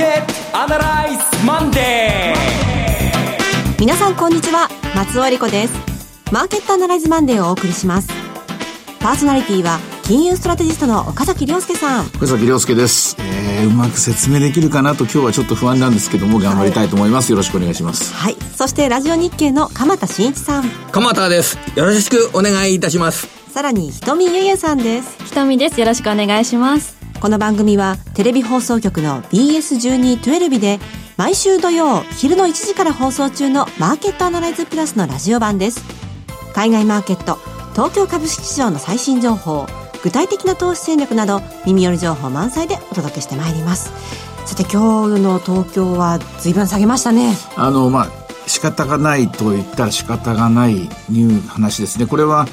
ケットアナライズマンデー。皆さんこんにちは。松尾理子です。マーケットアナライズマンデーをお送りします。パーソナリティは金融ストラテジストの岡崎良介さん。岡崎良介です、えー、うまく説明できるかなと今日はちょっと不安なんですけども頑張りたいと思います、はい、よろしくお願いします。はい。そしてラジオ NIKKEI の鎌田伸一さん。鎌田です。よろしくお願いいたします。さらに瞳ゆゆさんです。瞳です。よろしくお願いしますこの番組はテレビ放送局の BS1212 で毎週土曜昼の1時から放送中のマーケットアナライズプラスのラジオ版です。海外マーケット、東京株式市場の最新情報、具体的な投資戦略など耳寄り情報満載でお届けしてまいります。さて今日の東京は随分下げましたね。あの、まあ、仕方がないと言ったら仕方がないいう話ですね。これは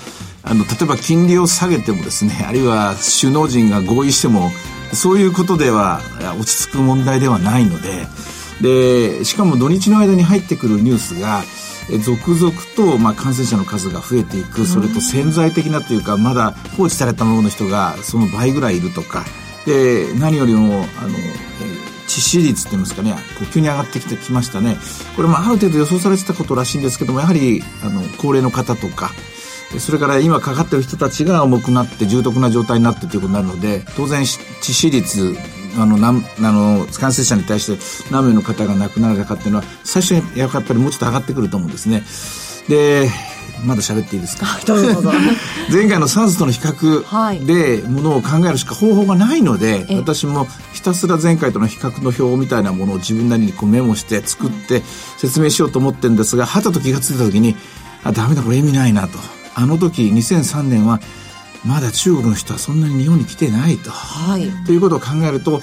あの、例えば金利を下げてもですね、あるいは首脳陣が合意しても、そういうことでは落ち着く問題ではないので、で、しかも土日の間に入ってくるニュースが、続々と、まあ、感染者の数が増えていく、それと潜在的なというか、まだ放置されたままの人がその倍ぐらいいるとか、で、何よりも、あの、致死率って言いますかね、急に上がってきてきましたね。これもある程度予想されてたことらしいんですけども、やはり、あの、高齢の方とか、それから今かかってる人たちが重くなって重篤な状態になってということになるので、当然致死率、あの、なんあの、感染者に対して何名の方が亡くなられたかっていうのは、最初にやっぱりもうちょっと上がってくると思うんですね。で、まだ喋っていいですか？前回の SARS との比較でものを考えるしか方法がないので、私もひたすら前回との比較の表みたいなものを自分なりにこうメモして作って説明しようと思ってるんですが、はたと気がついた時に、あ、ダメだ、これ意味ないなと。あの時2003年はまだ中国の人はそんなに日本に来てないと。はい、ということを考えると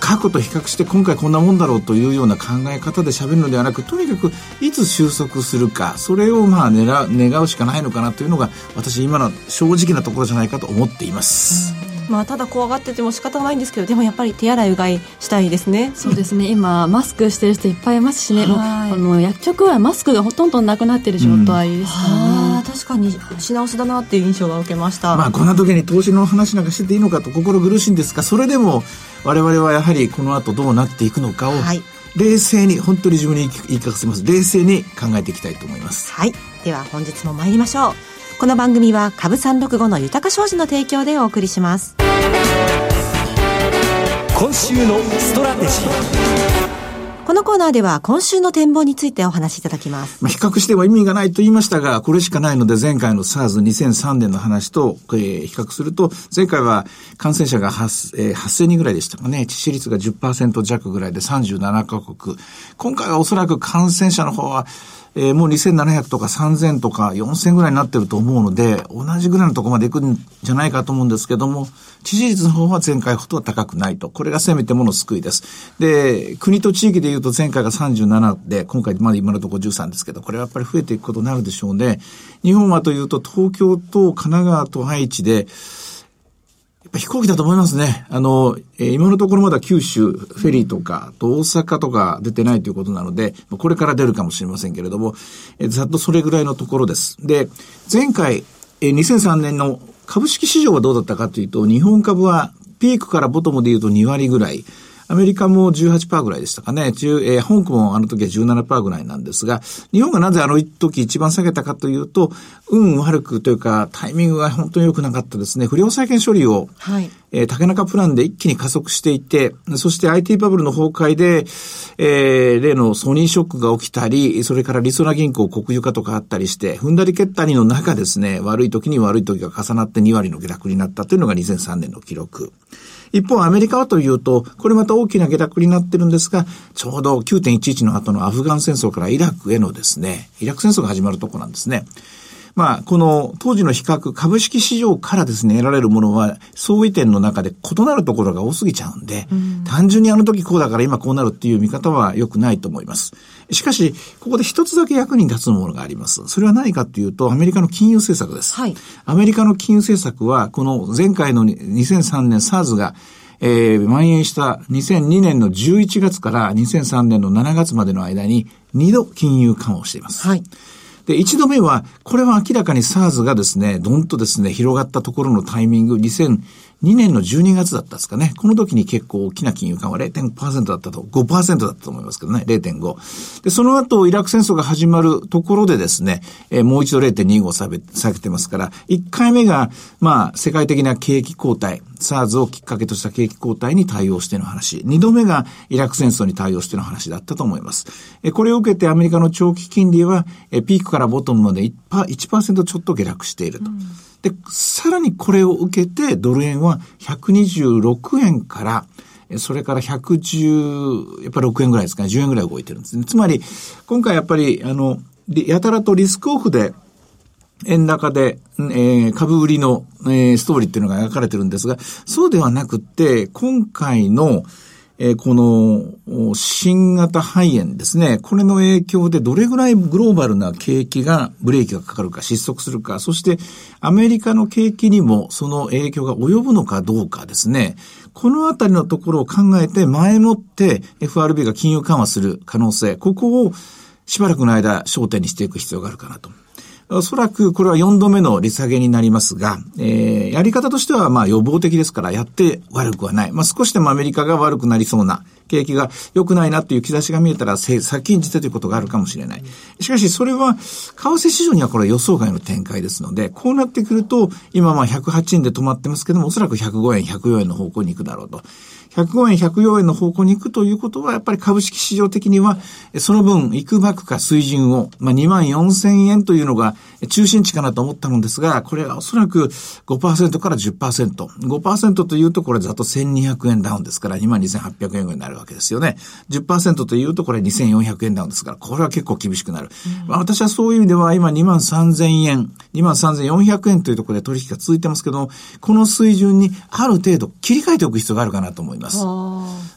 過去と比較して今回こんなもんだろうというような考え方で喋るのではなくとにかくいつ収束するかそれをまあ願願うしかないのかなというのが私今の正直なところじゃないかと思っています。まあ、ただ怖がってても仕方ないんですけどでもやっぱり手洗いうがいしたいですね。そうですね。今マスクしてる人いっぱいいますしね、はい、あの薬局はマスクがほとんどなくなってる状態ですからね、うん、確かに品薄だなっていう印象が受けました。まあこんな時に投資の話なんかしてていいのかと心苦しいんですがそれでも我々はやはりこの後どうなっていくのかを、はい。冷静に本当に自分に言い聞かせます。冷静に考えていきたいと思います。はい。では本日も参りましょう。この番組は株三六五の豊か商事の提供でお送りします。今週のストラテジーこのコーナーでは今週の展望についてお話しいただきます。まあ、比較しては意味がないと言いましたが、これしかないので前回の SARS2003 年の話と、えー、比較すると、前回は感染者が 8,、えー、8000人ぐらいでしたかね。致死率が10%弱ぐらいで37カ国。今回はおそらく感染者の方は、えー、もう2700とか3000とか4000ぐらいになってると思うので、同じぐらいのところまで行くんじゃないかと思うんですけども、知事率の方は前回ほどは高くないと。これがせめてもの救いです。で、国と地域で言うと前回が37で、今回まだ今のところ13ですけど、これはやっぱり増えていくことになるでしょうね。日本はというと東京と神奈川と愛知で、飛行機だと思いますね。あの、えー、今のところまだ九州、フェリーとか、と大阪とか出てないということなので、これから出るかもしれませんけれども、えー、ざっとそれぐらいのところです。で、前回、えー、2003年の株式市場はどうだったかというと、日本株はピークからボトムで言うと2割ぐらい、アメリカも18%ぐらいでしたかね。中えー、香港もあの時は17%ぐらいなんですが、日本がなぜあの時一番下げたかというと、運悪くというか、タイミングが本当に良くなかったですね。不良債権処理を、はい、えー、竹中プランで一気に加速していて、そして IT バブルの崩壊で、えー、例のソニーショックが起きたり、それからリソナ銀行国有化とかあったりして、踏んだり蹴ったりの中ですね、悪い時に悪い時が重なって2割の下落になったというのが2003年の記録。一方、アメリカはというと、これまた大きな下落になってるんですが、ちょうど9.11の後のアフガン戦争からイラクへのですね、イラク戦争が始まるとこなんですね。まあ、この当時の比較、株式市場からですね、得られるものは、相違点の中で異なるところが多すぎちゃうんで、うん、単純にあの時こうだから今こうなるっていう見方は良くないと思います。しかし、ここで一つだけ役に立つものがあります。それは何かっていうと、アメリカの金融政策です。はい。アメリカの金融政策は、この前回の2003年 SARS が、えー、蔓延した2002年の11月から2003年の7月までの間に2度金融緩和をしています。はい。で、一度目は、これは明らかに SARS がですね、どんとですね、広がったところのタイミング、2年の12月だったですかね。この時に結構大きな金融緩和0.5%だったと、5%だったと思いますけどね、0.5。で、その後、イラク戦争が始まるところでですね、えー、もう一度0.25下げ下げてますから、1回目が、まあ、世界的な景気後退、SARS をきっかけとした景気後退に対応しての話。2度目がイラク戦争に対応しての話だったと思います。えこれを受けてアメリカの長期金利は、えピークからボトムまで 1%, 1ちょっと下落していると。うん、で、さらにこれを受けてドル円は126円から、それから110、やっぱ6円ぐらいですかね、10円ぐらい動いてるんですね。つまり、今回やっぱり、あの、やたらとリスクオフで円高で、えー、株売りの、えー、ストーリーっていうのが描かれてるんですが、そうではなくて、今回の、えー、この新型肺炎ですね、これの影響でどれぐらいグローバルな景気がブレーキがかかるか、失速するか、そしてアメリカの景気にもその影響が及ぶのかどうかですね、このあたりのところを考えて前もって FRB が金融緩和する可能性、ここをしばらくの間焦点にしていく必要があるかなと。おそらくこれは4度目の利下げになりますが、えー、やり方としてはまあ予防的ですからやって悪くはない。まあ少しでもアメリカが悪くなりそうな、景気が良くないなっていう兆しが見えたら先んじてということがあるかもしれない。しかしそれは、為替市場にはこれは予想外の展開ですので、こうなってくると、今まあ108円で止まってますけども、おそらく105円、104円の方向に行くだろうと。105円、104円の方向に行くということは、やっぱり株式市場的には、その分、いくばくか水準を、まあ、2万4千円というのが中心値かなと思ったのですが、これはおそらく5%から10%。5%というと、これざっと1200円ダウンですから、2万2800円ぐらいになるわけですよね。10%というと、これ2400円ダウンですから、これは結構厳しくなる。うん、まあ、私はそういう意味では、今2万3000円、2万3400円というところで取引が続いてますけど、この水準にある程度切り替えておく必要があるかなと思います。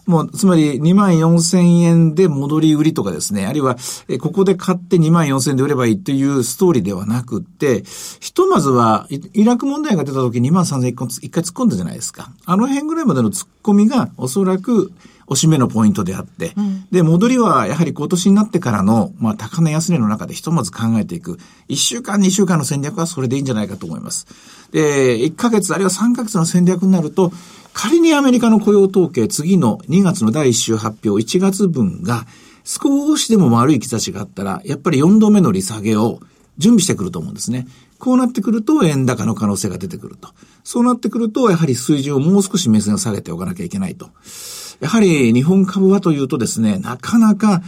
もう、つまり2万4千円で戻り売りとかですね、あるいは、えここで買って2万4千円で売ればいいというストーリーではなくって、ひとまずは、イラク問題が出た時2万3千円一回突っ込んだじゃないですか。あの辺ぐらいまでの突っ込みが、おそらく、おしめのポイントであって、うん、で、戻りはやはり今年になってからの、まあ、高値安値の中でひとまず考えていく。1週間、2週間の戦略はそれでいいんじゃないかと思います。で、1ヶ月あるいは3ヶ月の戦略になると、仮にアメリカの雇用統計、次の2月の第1週発表、1月分が少しでも悪い兆しがあったら、やっぱり4度目の利下げを準備してくると思うんですね。こうなってくると円高の可能性が出てくると。そうなってくると、やはり水準をもう少し目線を下げておかなきゃいけないと。やはり日本株はというとですね、なかなか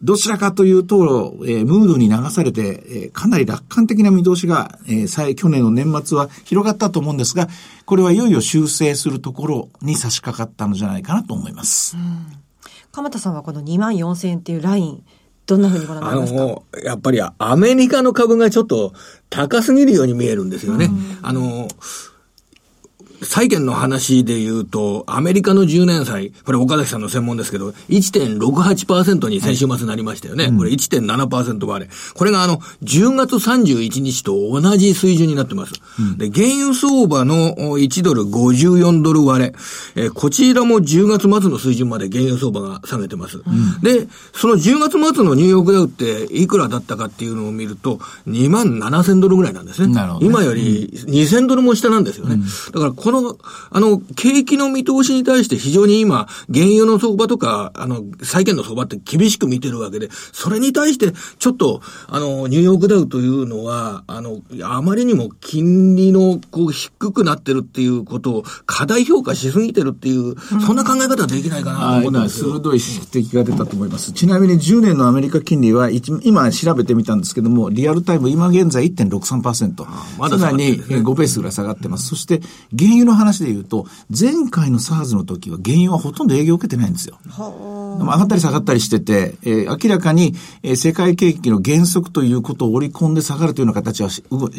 どちらかというと、えー、ムードに流されて、えー、かなり楽観的な見通しが、えー、去年の年末は広がったと思うんですが、これはいよいよ修正するところに差し掛かったのじゃないかなと思います。うん、鎌田さんはこの2万4000円っていうライン、どんなふうにご覧になりますか？あの、やっぱりアメリカの株がちょっと高すぎるように見えるんですよね。うん、あの、債券の話で言うと、アメリカの10年債、これ岡崎さんの専門ですけど、1.68%に先週末なりましたよね。はい、これ1.7%割れ。これがあの、10月31日と同じ水準になってます。うん、で、原油相場の1ドル54ドル割れ。えこちらも10月末の水準まで原油相場が下げてます。うん、で、その10月末のニューヨークダウっていくらだったかっていうのを見ると、2万7000ドルぐらいなんですね。ね今より2000ドルも下なんですよね。うん、だからこの、あの、景気の見通しに対して非常に今、原油の相場とか、あの、債券の相場って厳しく見てるわけで、それに対して、ちょっと、あの、ニューヨークダウというのは、あの、あまりにも金利の、こう、低くなってるっていうことを、過大評価しすぎてるっていう、そんな考え方はできないかなと思うんです鋭い指摘が出たと思います。ちなみに10年のアメリカ金利は、今調べてみたんですけども、リアルタイム、今現在1.63%。まだ、ね、さらに5ベースぐらい下がってます。そして、原油の話で言うと、前回の SARS の時は原油はほとんど営業を受けてないんですよ。上がったり下がったりしてて、えー、明らかに、えー、世界景気の減速ということを織り込んで下がるというような形は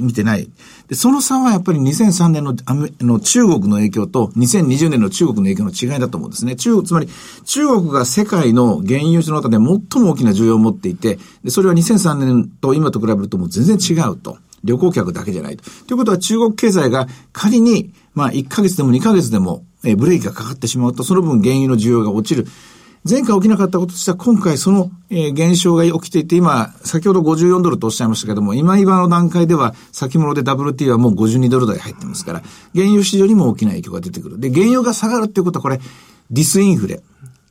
見てない。で、その差はやっぱり2003年のの中国の影響と2020年の中国の影響の違いだと思うんですね。中国、つまり中国が世界の原油の中で最も大きな需要を持っていて、でそれは2003年と今と比べるともう全然違うと。旅行客だけじゃないと。ということは中国経済が仮に、まあ1ヶ月でも2ヶ月でも、えブレーキがかかってしまうと、その分原油の需要が落ちる。前回起きなかったこととしては、今回その、えー、現象が起きていて、今、先ほど54ドルとおっしゃいましたけども、今今の段階では、先物で WT はもう52ドル台入ってますから、原油市場にも大きな影響が出てくる。で、原油が下がるっていうことは、これ、ディスインフレ。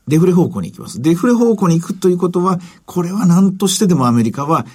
デフレ方向に行きます。デフレ方向に行くということは、これは何としてでもアメリカは、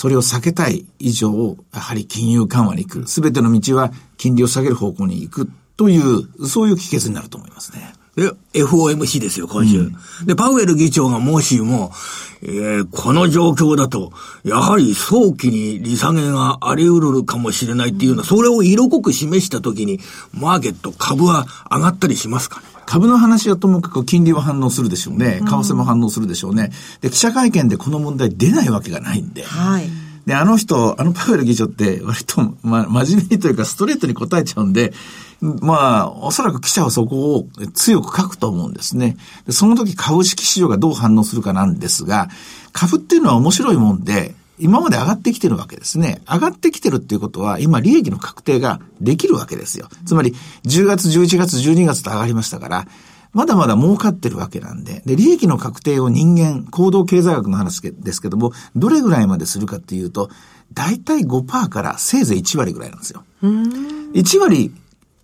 それを避けたい以上、やはり金融緩和に行く。すべての道は金利を下げる方向に行くという、そういう帰結になると思いますね。で、FOMC ですよ、今週。うん、で、パウエル議長がもしも、えー、この状況だと、やはり早期に利下げがあり得るかもしれないっていうのは、それを色濃く示したときに、マーケット、株は上がったりしますかね株の話はともかく金利は反応するでしょうね。為替も反応するでしょうね。で、記者会見でこの問題出ないわけがないんで。はい。で、あの人、あのパウエル議長って割と、ま、真面目にというかストレートに答えちゃうんで、まあ、おそらく記者はそこを強く書くと思うんですね。でその時株式市場がどう反応するかなんですが、株っていうのは面白いもんで、今まで上がってきてるわけですね。上がってきてるっていうことは、今利益の確定ができるわけですよ。つまり、10月、11月、12月と上がりましたから、まだまだ儲かってるわけなんで、で、利益の確定を人間、行動経済学の話ですけども、どれぐらいまでするかっていうと、だいたい5%からせいぜい1割ぐらいなんですよ。1割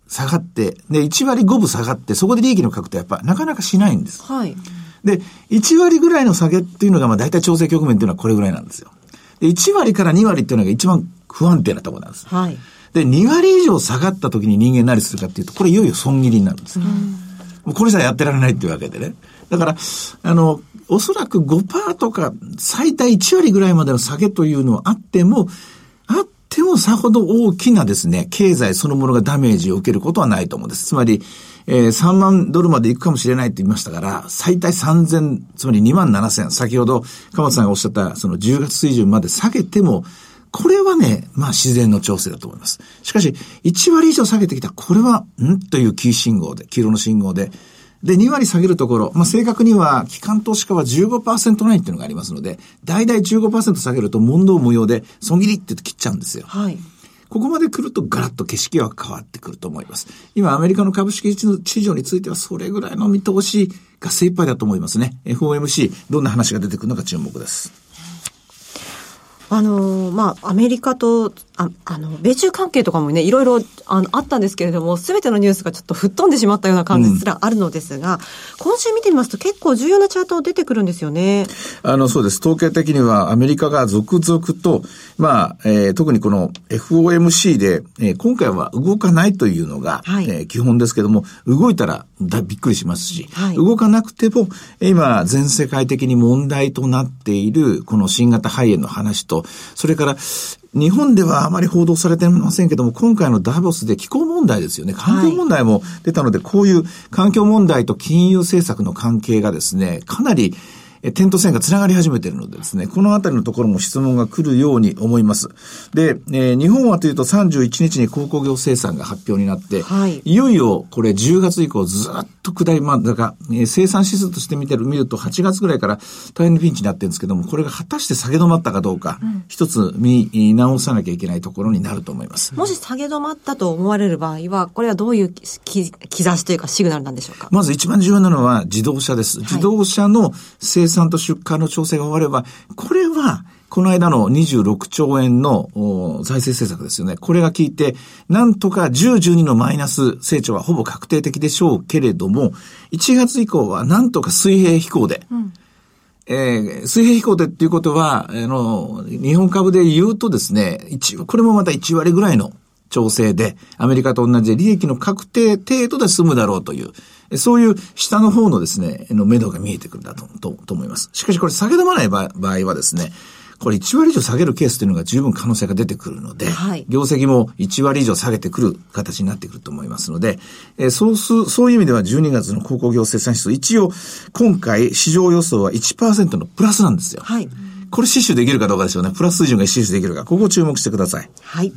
下がって、で、1割5分下がって、そこで利益の確定はやっぱなかなかしないんです。はい。で、1割ぐらいの下げっていうのが、まあ大体調整局面っていうのはこれぐらいなんですよ。で、1割から2割っていうのが一番不安定なところなんです。はい。で、2割以上下がった時に人間何するかっていうと、これいよいよ損切りになるんです。うんもうこれじゃやってられないっていうわけでね。だから、あの、おそらく5%とか最大1割ぐらいまでの下げというのはあっても、あってもさほど大きなですね、経済そのものがダメージを受けることはないと思うんです。つまり、えー、3万ドルまで行くかもしれないって言いましたから、最大3000、つまり2万7000、先ほど、鎌田さんがおっしゃった、その10月水準まで下げても、これはね、まあ自然の調整だと思います。しかし、1割以上下げてきた、これは、ん？というキー信号で、黄色の信号で、で、2割下げるところ、まあ、正確には、機関投資家は15%ラインっていうのがありますので、大々15%下げると問答無用で、損切りって切っちゃうんですよ。はい。ここまで来るとガラッと景色は変わってくると思います。今、アメリカの株式市場についてはそれぐらいの見通しが精一杯だと思いますね。FOMC、どんな話が出てくるのか注目です。あの、まあ、アメリカと、あ、あの、米中関係とかもね、いろいろ、あの、あったんですけれども、すべてのニュースがちょっと吹っ飛んでしまったような感じすらあるのですが、うん、今週見てみますと結構重要なチャート出てくるんですよね。あの、そうです。統計的にはアメリカが続々と、まあ、えー、特にこの FOMC で、えー、今回は動かないというのが、はい、えー、基本ですけども、動いたらだびっくりしますし、はい、動かなくても、今、全世界的に問題となっている、この新型肺炎の話と、それから、日本ではあまり報道されてませんけども、今回のダボスで気候問題ですよね。環境問題も出たので、はい、こういう環境問題と金融政策の関係がですね、かなり点と線が繋がり始めているのでですね、このあたりのところも質問が来るように思います。で、えー、日本はというと31日に鉱工業生産が発表になって、はい、いよいよこれ10月以降ずっと下り、まあ、だから、えー、生産指数として見てる、見ると8月ぐらいから大変にピンチになってるんですけども、これが果たして下げ止まったかどうか、うん、一つ見直さなきゃいけないところになると思います。もし下げ止まったと思われる場合は、これはどういう兆しというかシグナルなんでしょうか？まず一番重要なのは自動車です。自動車の生産と出荷の調整が終われば、これは、この間の26兆円の財政政策ですよね。これが効いて、なんとか10、12のマイナス成長はほぼ確定的でしょうけれども、1月以降はなんとか水平飛行で、うんえー、水平飛行でっていうことは、あの、日本株で言うとですね、一これもまた1割ぐらいの調整で、アメリカと同じで利益の確定程度で済むだろうという、そういう下の方のですね、の目処が見えてくるんだととと思います。しかしこれ下げ止まない場合はですね、これ1割以上下げるケースというのが十分可能性が出てくるので、はい、業績も1割以上下げてくる形になってくると思いますので、えー、そうす、そういう意味では12月の鉱工業生産指数、一応今回市場予想は1%のプラスなんですよ。はい。これ死守できるかどうかですよね。プラス水準が死守できるか。ここを注目してください。はい。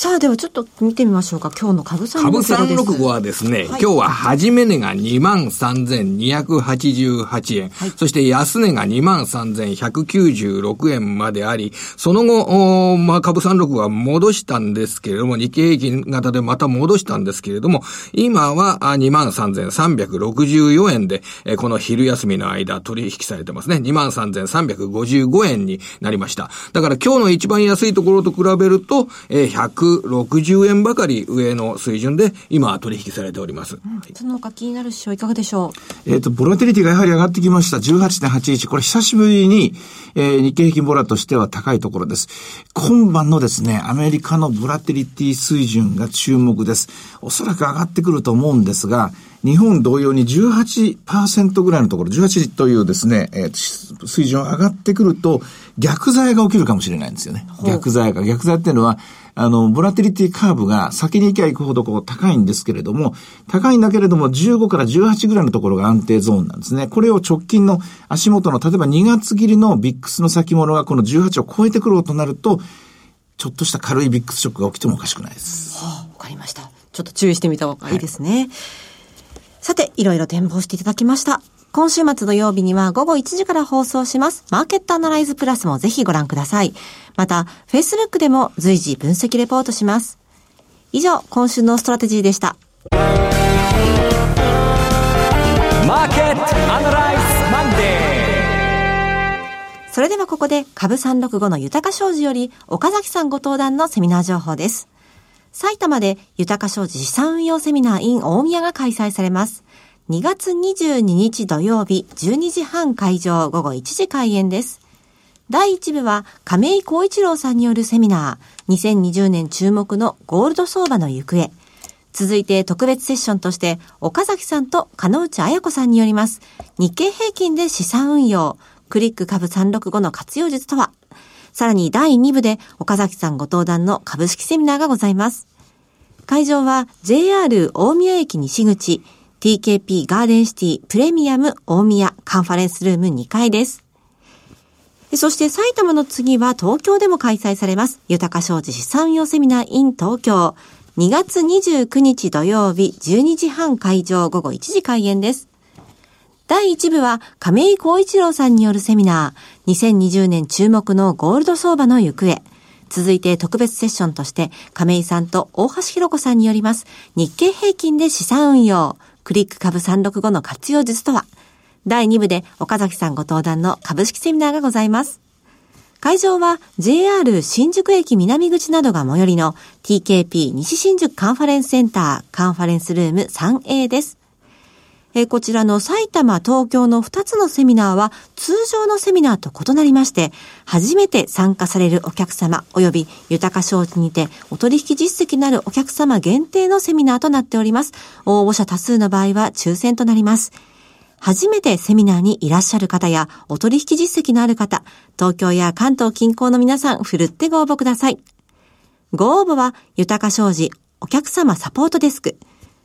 さあ、ではちょっと見てみましょうか。今日の株三株六五です。365はですね、はい今日は初め値が23,288円、そして安値が23,196円まであり、その後、まあ、株365は戻したんですけれども、日経平均型でまた戻したんですけれども、今はあ23,364円で、えーこの昼休みの間取引されてますね。23,355円になりました。だから今日の一番安いところと比べると、えー160円ばかり上の水準で今取引されております。その他気になる指標いかがでしょう？えっ、と、ボラテリティがやはり上がってきました。18.81。これ久しぶりに、えー日経平均ボラとしては高いところです。今晩のですね、アメリカのボラテリティ水準が注目です。おそらく上がってくると思うんですが、日本同様に18%ぐらいのところ、18というですね、えー水準上がってくると、逆剤が起きるかもしれないんですよね。逆剤が。逆剤っていうのは、あの、ボラテリティカーブが先に行けば行くほどこう高いんですけれども、高いんだけれども15から18ぐらいのところが安定ゾーンなんですね。これを直近の足元の、例えば2月切りのビックスの先物がこの18を超えてくろうとなると、ちょっとした軽い VIX ショックが起きてもおかしくないです。わかりました。ちょっと注意してみた方がいいですね。さて、いろいろ展望していただきました。今週末土曜日には午後1時から放送します。マーケットアナライズプラスもぜひご覧ください。また、Facebook でも随時分析レポートします。以上、今週のストラテジーでした。マーケットアナライズマンデそれではここで株365の豊か商事より岡崎さんご登壇のセミナー情報です。埼玉で豊か商事資産運用セミナー in 大宮が開催されます。2月22日土曜日12時半会場午後1時開演です。第1部は亀井光一郎さんによるセミナー2020年注目のゴールド相場の行方。続いて特別セッションとして岡崎さんと金内彩子さんによります日経平均で資産運用クリック株365の活用術とはさらに第2部で岡崎さんご登壇の株式セミナーがございます。会場は JR 大宮駅西口 TKP ガーデンシティプレミアム大宮カンファレンスルーム2階です。そして埼玉の次は東京でも開催されます。豊か商事資産運用セミナー in 東京。2月29日土曜日12時半会場午後1時開演です。第1部は亀井光一郎さんによるセミナー2020年注目のゴールド相場の行方。続いて特別セッションとして亀井さんと大橋弘子さんによります日経平均で資産運用クリック株365の活用術とは？第2部で岡崎さんご登壇の株式セミナーがございます。会場は JR 新宿駅南口などが最寄りの TKP 西新宿カンファレンスセンターカンファレンスルーム 3A です。えこちらの埼玉、東京の2つのセミナーは通常のセミナーと異なりまして、初めて参加されるお客様及び豊か商事にてお取引実績のあるお客様限定のセミナーとなっております。応募者多数の場合は抽選となります。初めてセミナーにいらっしゃる方や、お取引実績のある方、東京や関東近郊の皆さん、ふるってご応募ください。ご応募は、豊か商事お客様サポートデスク。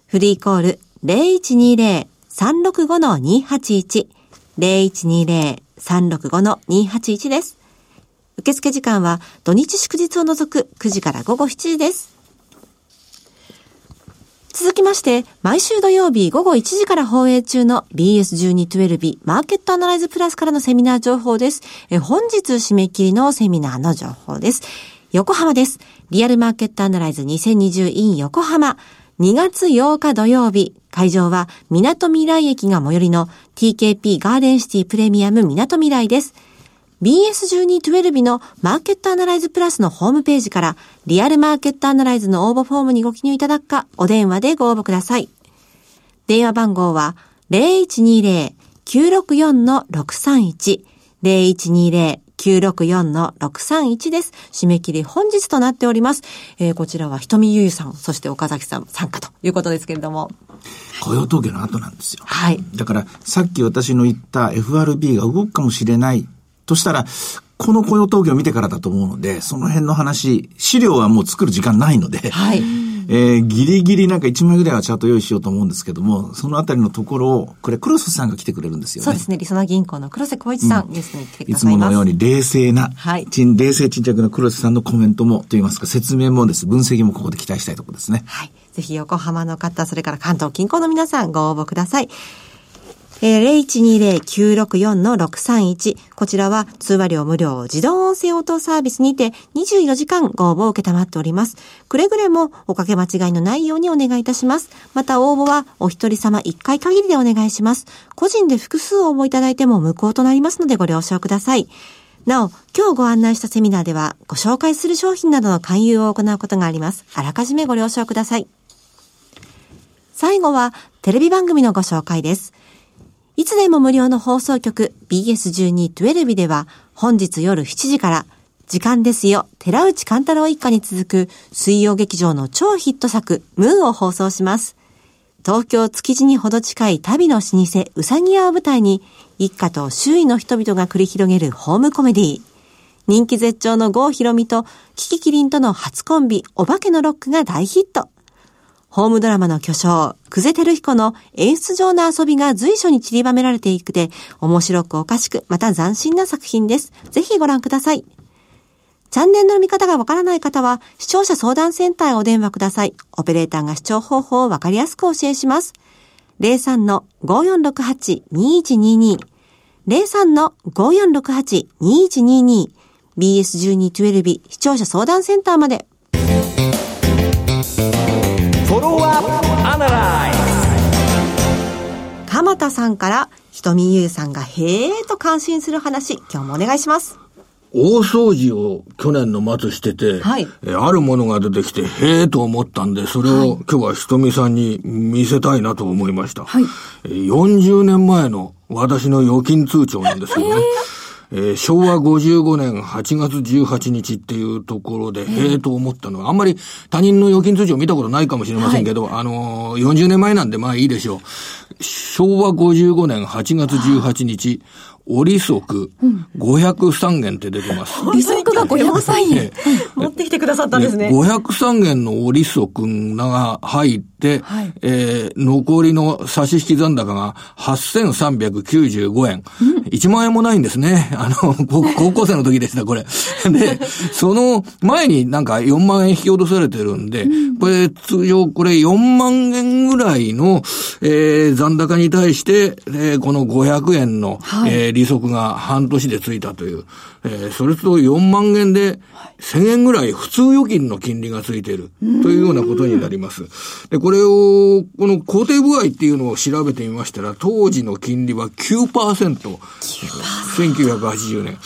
フリーコール0120 0120-365-281。0120-365-281です。受付時間は土日祝日を除く9時から午後7時です。続きまして、毎週土曜日午後1時から放映中の BS1212 マーケットアナライズプラスからのセミナー情報です。え本日締め切りのセミナーの情報です。横浜です。リアルマーケットアナライズ 2020in 横浜。2月8日土曜日、会場は港未来駅が最寄りの TKP ガーデンシティプレミアム港未来です。BS1212 のマーケットアナライズプラスのホームページからリアルマーケットアナライズの応募フォームにご記入いただくかお電話でご応募ください。電話番号は0120-964-631 0120-964-631です。締め切り本日となっております。えーこちらは瞳ゆゆさん、そして岡崎さん参加ということですけれども。雇用統計の後なんですよ。はい。だから、さっき私の言った FRB が動くかもしれないとしたら、この雇用統計を見てからだと思うので、その辺の話、資料はもう作る時間ないので、はい。えー、ギリギリなんか1枚ぐらいはチャート用意しようと思うんですけども、そのあたりのところを、これ黒瀬さんが来てくれるんですよね。そうですね。りそな銀行の黒瀬光一さん、ゲストに来てくださいつものように冷静な、はい、冷静沈着な黒瀬さんのコメントも、といいますか、説明もです、分析もここで期待したいところですね。はい。ぜひ横浜の方、それから関東近郊の皆さんご応募ください。えー、0120-964-631。こちらは通話料無料自動音声応答サービスにて24時間ご応募を受けたまっております。くれぐれもおかけ間違いのないようにお願いいたします。また応募はお一人様一回限りでお願いします。個人で複数応募いただいても無効となりますのでご了承ください。なお、今日ご案内したセミナーではご紹介する商品などの勧誘を行うことがあります。あらかじめご了承ください。最後はテレビ番組のご紹介です。いつでも無料の放送局 BS12-12 では本日夜7時から時間ですよ、寺内勘太郎一家に続く水曜劇場の超ヒット作ムーンを放送します。東京築地にほど近い旅の老舗うさぎ屋を舞台に一家と周囲の人々が繰り広げるホームコメディー人気絶頂の郷ひろみとキキキリンとの初コンビお化けのロックが大ヒット。ホームドラマの巨匠、久世照彦の演出上の遊びが随所に散りばめられていくで、面白くおかしく、また斬新な作品です。ぜひご覧ください。チャンネルの見方がわからない方は、視聴者相談センターへお電話ください。オペレーターが視聴方法をわかりやすく教えします。03-5468-2122 03-5468-2122 BS1212 視聴者相談センターまで。さんから瞳優さんがへえと感心する話、今日もお願いします。大掃除を去年の末してて、はい、えあるものが出てきて、へえと思ったんで、それを今日はひとみさんに見せたいなと思いました。はい、40年前の私の預金通帳なんですよね。えー、昭和55年8月18日っていうところで、へえと思ったのは、あんまり他人の預金通帳見たことないかもしれませんけど、はい、あのー、40年前なんでまあいいでしょう。昭和55年8月18日、折足、503元って出てます。折足が503円、持ってきてくださったんですね。503元の折足が入って、はい、えー、残りの差し引き残高が8395円、うん。1万円もないんですね。あの、高校生の時でした、これ。で、その前になんか4万円引き落とされてるんで、うん、これ通常これ4万円ぐらいの、えー、残高に対して、えー、この500円の、はい、えー利息が半年でついたという、えー、それと4万円で1000円ぐらい普通預金の金利がついているというようなことになります。で、これを、この肯定部合っていうのを調べてみましたら、当時の金利は9%。9%。1980年。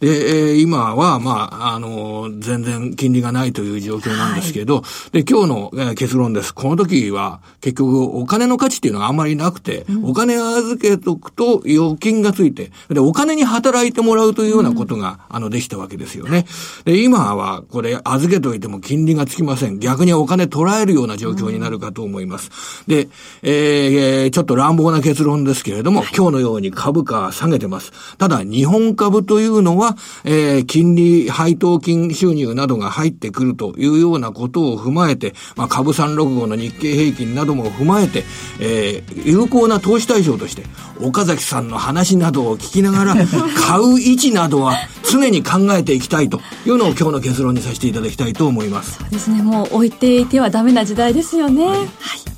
で、えー、今は、まあ、あの、全然金利がないという状況なんですけど、はい、で、今日の、えー、結論です。この時は、結局、お金の価値っていうのがあんまりなくて、うん、お金預けとくと預金がついて、で、お金に働いてもらうというようなことが、うん、あの、できたわけですよね。で、今は、これ、預けといても金利がつきません。逆にお金取られるような状況になるかと思います。うん、で、えー、ちょっと乱暴な結論ですけれども、今日のように株価は下げてます。ただ、日本株というのは、は、えー、金利配当金収入などが入ってくるというようなことを踏まえて、まあ、株365の日経平均なども踏まえて、えー、有効な投資対象として、岡崎さんの話などを聞きながら、買う位置などは常に考えていきたいというのを今日の結論にさせていただきたいと思います。そうですね、もう置いていてはダメな時代ですよね。はい、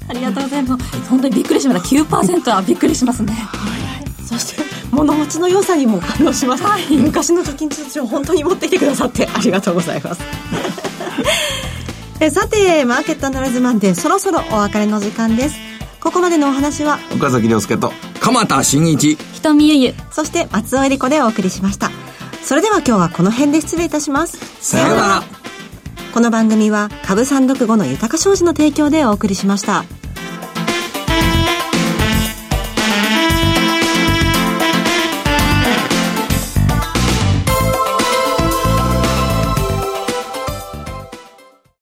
ありがとうございます。本当にびっくりしました。9%はびっくりしますね。はい、そして物持ちの良さにも感動します、はい、昔の貯金通帳本当に持ってきてくださってありがとうございます。えさてマーケットアナライズマンデーそろそろお別れの時間です。ここまでのお話は岡崎亮介と鎌田新一。瞳ゆゆそして松尾恵理子でお送りしました。それでは今日はこの辺で失礼いたします。さようなら。この番組は株三六五の豊か商事の提供でお送りしました。